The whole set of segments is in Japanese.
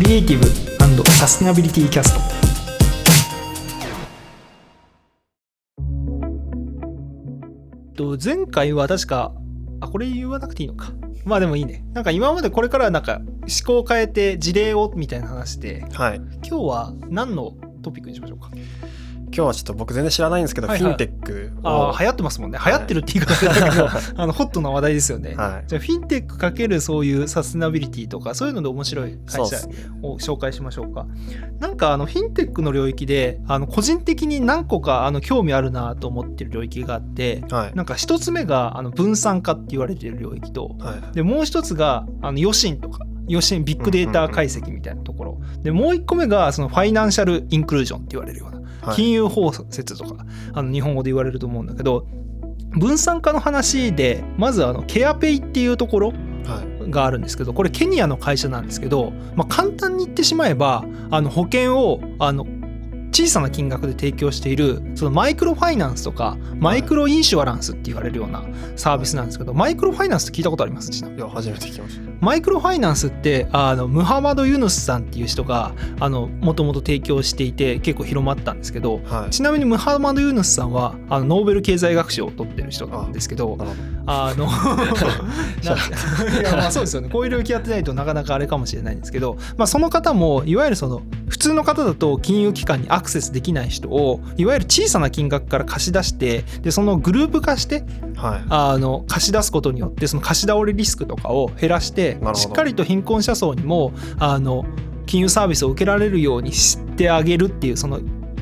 クリエイティブサステナビリティキャストと前回は確かあこれ言わなくていいのか。まあでもいいね。なんか今までこれからなんか思考を変えて事例をみたいな話で、はい、今日は何のトピックにしましょうか？今日はちょっと僕全然知らないんですけど、はいはい、フィンテックああ流行ってますもんね。流行ってるって言い方だけど、はい、あのホットな話題ですよね、はい、じゃあフィンテックかけるそういうサステナビリティとかそういうので面白い会社を紹介しましょうか。なんかあのフィンテックの領域であの個人的に何個かあの興味あるなと思ってる領域があって、はい、なんか一つ目があの分散化って言われてる領域と、はい、でもう一つがあの余震とか余震ビッグデータ解析みたいなところ、でもう一個目がそのファイナンシャルインクルージョンって言われるような金融包摂とかあの日本語で言われると思うんだけど分散化の話でまずあのケアペイっていうところがあるんですけどこれケニアの会社なんですけど、まあ、簡単に言ってしまえばあの保険をあの小さな金額で提供しているそのマイクロファイナンスとかマイクロインシュアランスって言われるようなサービスなんですけどマイクロファイナンスって聞いたことあります？いや初めて聞きました。マイクロファイナンスってあのムハマド・ユヌスさんっていう人がもともと提供していて結構広まったんですけど、はい、ちなみにムハマド・ユヌスさんはあのノーベル経済学賞を取ってる人なんですけどあの いやまあそうですよね。こういう領域やってないとなかなかあれかもしれないんですけど、まあ、その方もいわゆるその普通の方だと金融機関にアクセスできない人をいわゆる小さな金額から貸し出してでそのグループ化して、はい、あの貸し出すことによってその貸し倒れリスクとかを減らしてしっかりと貧困者層にもあの金融サービスを受けられるようにしてあげるっていうその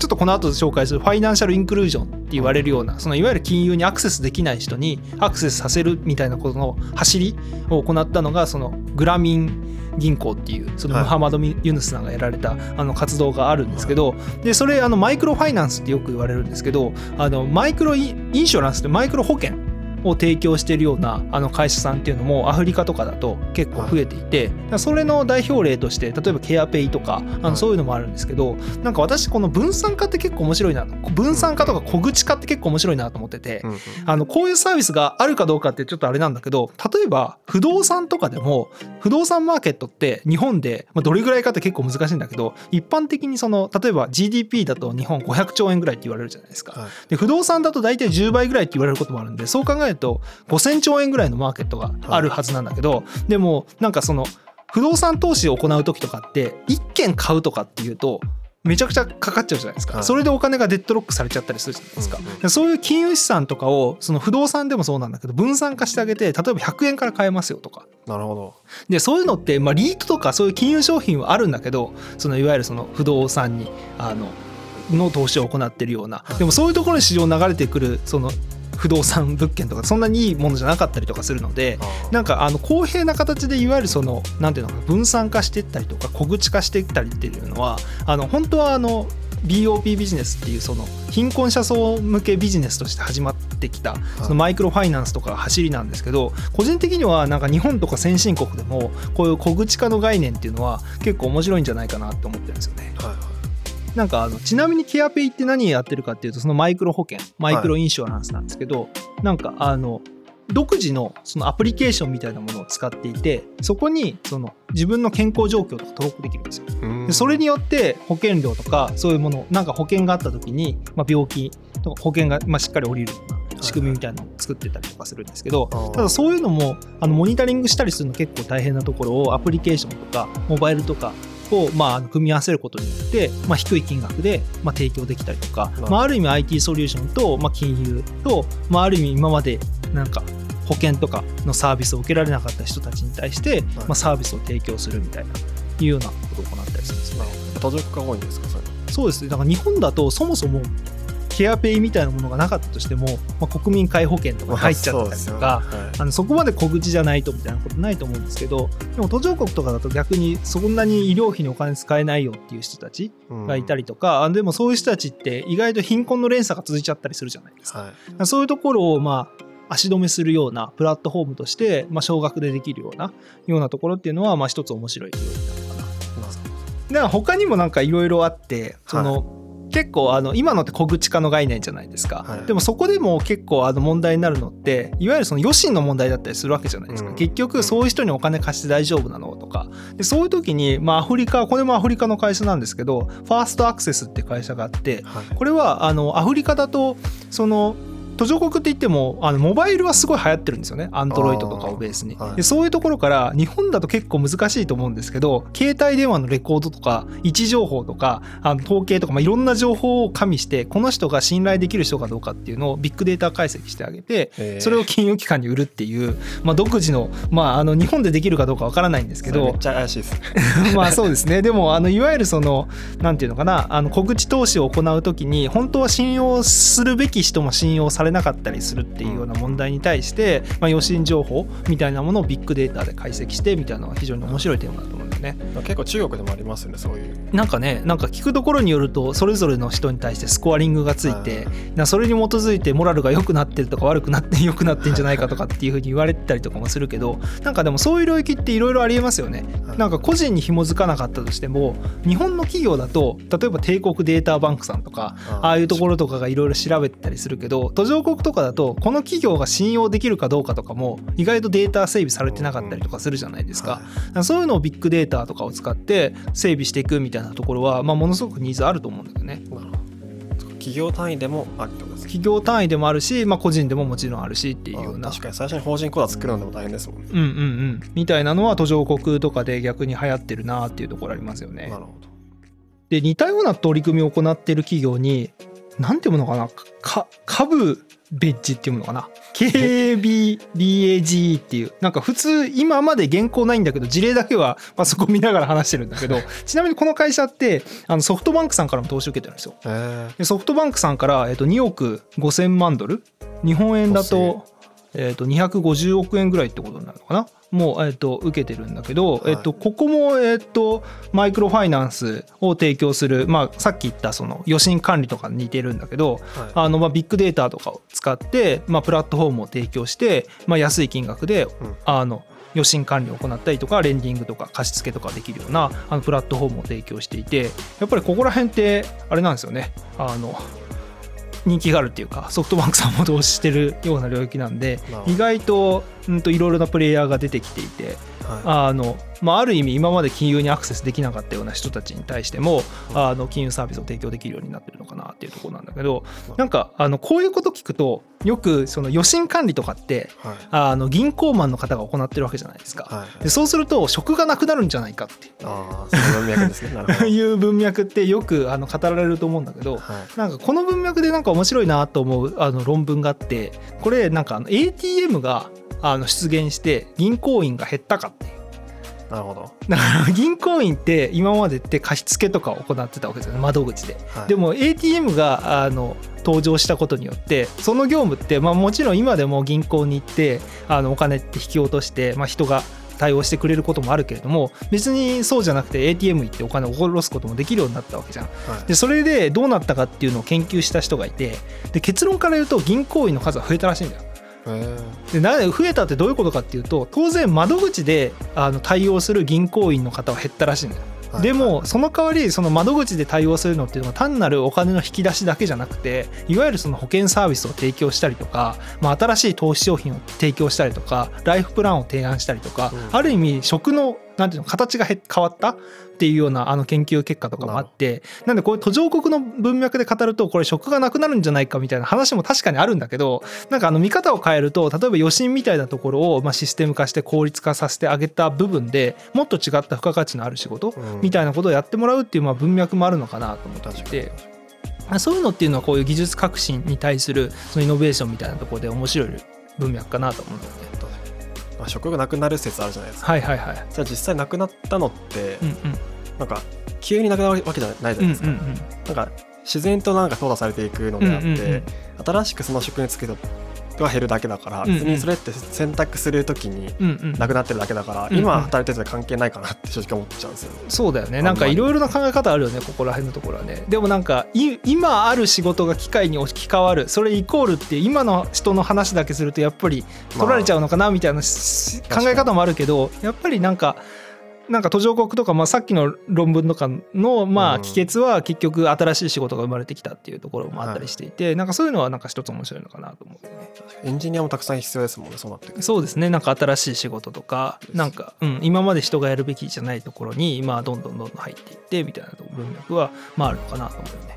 ちょっとこの後紹介するファイナンシャルインクルージョンって言われるようなそのいわゆる金融にアクセスできない人にアクセスさせるみたいなことの走りを行ったのがそのグラミン銀行っていうそのムハマド・ユヌスさんがやられたあの活動があるんですけどでそれあのマイクロファイナンスってよく言われるんですけどあのマイクロインシュランスってマイクロ保険を提供しているようなあの会社さんっていうのもアフリカとかだと結構増えていて、それの代表例として例えばケアペイとかあのそういうのもあるんですけどなんか私この分散化って結構面白いな分散化とか小口化って結構面白いなと思ってて、あのこういうサービスがあるかどうかってちょっとあれなんだけど例えば不動産とかでも不動産マーケットって日本でどれぐらいかって結構難しいんだけど一般的にその例えば GDP だと日本500兆円ぐらいって言われるじゃないですか。で不動産だと大体10倍ぐらいって言われることもあるんでそう考えると5000兆円ぐらいのマーケットがあるはずなんだけど、でもなんかその不動産投資を行う時とかって1軒買うとかっていうとめちゃくちゃかかっちゃうじゃないですか、はい、それでお金がデッドロックされちゃったりするじゃないですか、うんうん、そういう金融資産とかをその不動産でもそうなんだけど分散化してあげて例えば100円から買えますよとか。なるほど。でそういうのって、まあ、リートとかそういう金融商品はあるんだけどそのいわゆるその不動産にあのの投資を行ってるような、でもそういうところに市場流れてくるその不動産物件とかそんなにいいものじゃなかったりとかするのでなんかあの公平な形でいわゆるその何ていうのか分散化していったりとか小口化していったりっていうのはあの本当はあの BOP ビジネスっていうその貧困者層向けビジネスとして始まってきたそのマイクロファイナンスとか走りなんですけど個人的にはなんか日本とか先進国でもこういう小口化の概念っていうのは結構面白いんじゃないかなって思ってるんですよね。はいはいなんかあのちなみにケアペイって何やってるかっていうとそのマイクロ保険マイクロインシュアランスなんですけど、はい、なんかあの独自のそのアプリケーションみたいなものを使っていてそこにその自分の健康状況とか登録できるんですよ。でそれによって保険料とかそういうものなんか保険があった時に、まあ、病気とか保険がまあしっかり下りるような仕組みみたいなのを作ってたりとかするんですけど、ただそういうのもあのモニタリングしたりするの結構大変なところをアプリケーションとかモバイルとかを、まあ、組み合わせることによって、まあ、低い金額で、まあ、提供できたりとか、まあ、ある意味 IT ソリューションと、まあ、金融と、まあ、ある意味今までなんか保険とかのサービスを受けられなかった人たちに対して、まあ、サービスを提供するみたいないうようなことを行ったりするんですね。途上国が多いんですかそれ。そうです。ねだから日本だとそもそもケアペイみたいなものがなかったとしても、まあ、国民皆保険とか入っちゃったりとか、そはい、あのそこまで小口じゃないとみたいなことないと思うんですけどでも途上国とかだと逆にそんなに医療費にお金使えないよっていう人たちがいたりとか、うん、でもそういう人たちって意外と貧困の連鎖が続いちゃったりするじゃないですか。はい、そういうところをまあ足止めするようなプラットフォームとして、まあ、少額でできるようなようなところっていうのは、まあ、一つ面白い領域なのかな。で他にもなんかいろいろあってその、はい結構あの今のって小口化の概念じゃないですか、はい、でもそこでも結構あの問題になるのっていわゆるその余震の問題だったりするわけじゃないですか、うん、結局そういう人にお金貸して大丈夫なのとか。でそういう時に、まあ、アフリカこれもアフリカの会社なんですけどファーストアクセスって会社があって、はい、これはあのアフリカだとその途上国って言ってもあのモバイルはすごい流行ってるんですよね。アンドロイドとかをベースに、はい、でそういうところから日本だと結構難しいと思うんですけど携帯電話のレコードとか位置情報とかあの統計とか、まあ、いろんな情報を加味してこの人が信頼できる人かどうかっていうのをビッグデータ解析してあげてそれを金融機関に売るっていう、まあ、独自の,、まあ、あの日本でできるかどうかわからないんですけどめっちゃ怪しいです。まあそうですね。でもあのいわゆるそのなんていうのかなあの小口投資を行う時に本当は信用するべき人も信用されなかったりするっていうような問題に対して、まあ、余震情報みたいなものをビッグデータで解析してみたいなのは非常に面白いテーマだと思います。ね。結構中国でもありますよねそういう。なんかねなんか聞くところによるとそれぞれの人に対してスコアリングがついて、はい、それに基づいてモラルが良くなってるとか悪くなって良くなってんじゃないかとかっていうふうに言われてたりとかもするけどなんかでもそういう領域っていろいろありえますよね。なんか個人に紐づかなかったとしても日本の企業だと例えば帝国データバンクさんとかああいうところとかがいろいろ調べてたりするけど途上国とかだとこの企業が信用できるかどうかとかも意外とデータ整備されてなかったりとかするじゃないですか,、そういうのをビッグデータとかを使って整備していくみたいなところは、まあ、ものすごくニーズあると思うんだけどね。企業単位でもあるってことです企業単位でもあるし、まあ、個人でももちろんあるしっていうような。確かに最初に法人口座作るのでも大変ですもんね。うんうんうん。みたいなのは途上国とかで逆に流行ってるなっていうところありますよね。なるほど。で似たような取り組みを行っている企業に何ていうものかな。か株ベッジっていうものかな？KBBAG っていう。なんか普通今まで原稿ないんだけど事例だけはパソコン見ながら話してるんだけど ちなみにこの会社ってあのソフトバンクさんからも投資受けてるんですよ。でソフトバンクさんから、えっと、2億5000万ドル？日本円だと,、えっと250億円ぐらいってことになるのかな？もう、えー、と受けてるんだけど、はい、えー、とここも、えー、とマイクロファイナンスを提供する、まあ、さっき言ったその余震管理とかに似てるんだけど、はい、あのまあビッグデータとかを使って、まあ、プラットフォームを提供して、まあ、安い金額で、うん、あの余震管理を行ったりとかレンディングとか貸付とかできるようなあのプラットフォームを提供していてやっぱりここら辺ってあれなんですよね。あの人気があるっていうかソフトバンクさんも投資してるような領域なんで意外といろいろなプレイヤーが出てきていて、あのまあ、ある意味今まで金融にアクセスできなかったような人たちに対しても、あの金融サービスを提供できるようになってるのかなっていうところなんだけどなんかあのこういうこと聞くとよくその余震管理とかって、はい、あの銀行マンの方が行ってるわけじゃないですか、はい、でそうすると職がなくなるんじゃないかってあいう文脈ですね。いう文脈ってよくあの語られると思うんだけど、はい、なんかこの文脈でなんか面白いなと思うあの論文があってこれなんか ATM があの出現して銀行員が減ったかっていう。なるほど。だから銀行員って今までって貸付とかを行ってたわけですよね窓口で、はい、でも ATM があの登場したことによってその業務って、まあ、もちろん今でも銀行に行ってあのお金って引き落として、まあ、人が対応してくれることもあるけれども別にそうじゃなくて ATM 行ってお金を下ろすこともできるようになったわけじゃん。はい、でそれでどうなったかっていうのを研究した人がいてで結論から言うと銀行員の数は増えたらしいんだよ。でな増えたってどういうことかっていうと当然窓口であの対応する銀行員の方は減ったらしいんだよ。でもその代わりその窓口で対応するのっていうのは単なるお金の引き出しだけじゃなくていわゆるその保険サービスを提供したりとか、まあ、新しい投資商品を提供したりとかライフプランを提案したりとか、ある意味食のなんていうの形が変わったっていうようなあの研究結果とかもあってなんでこういう途上国の文脈で語るとこれ食がなくなるんじゃないかみたいな話も確かにあるんだけどなんかあの見方を変えると例えば余震みたいなところをまあシステム化して効率化させてあげた部分でもっと違った付加価値のある仕事みたいなことをやってもらうっていうまあ文脈もあるのかなと思っていて。そういうのっていうのはこういう技術革新に対するそのイノベーションみたいなところで面白い文脈かなと思うんだよね。まあ、食がなくなる説あるじゃないですか。はいはいはい。じゃあ実際なくなったのって、うんうん、なんか急になくなるわけじゃないじゃないですか。うんうんうん、なんか自然となんか淘汰されていくのであって、うんうんうん、新しくその食につけたが減るだけだから、別にそれって選択するときになくなってるだけだから、今働いてると関係ないかなって正直思っちゃうんですよ、ね、そうだよね。なんかいろいろな考え方あるよねここら辺のところはね。でもなんか今ある仕事が機械に置き換わる。それイコールって今の人の話だけするとやっぱり取られちゃうのかなみたいな考え方もあるけどやっぱりなんかなんか途上国とか、まあ、さっきの論文とかのまあ帰結は結局新しい仕事が生まれてきたっていうところもあったりしていて、はい、なんかそういうのはなんか一つ面白いのかなと思うね。エンジニアもたくさん必要ですもんねそうなってそうですねなんか新しい仕事とかなんか、うん、今まで人がやるべきじゃないところにまあどんどんどんどん入っていってみたいな文脈はまああるのかなと思うよね。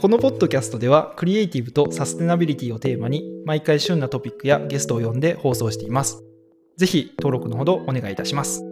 このポッドキャストではクリエイティブとサステナビリティをテーマに毎回旬なトピックやゲストを呼んで放送しています。ぜひ登録のほどお願いいたします。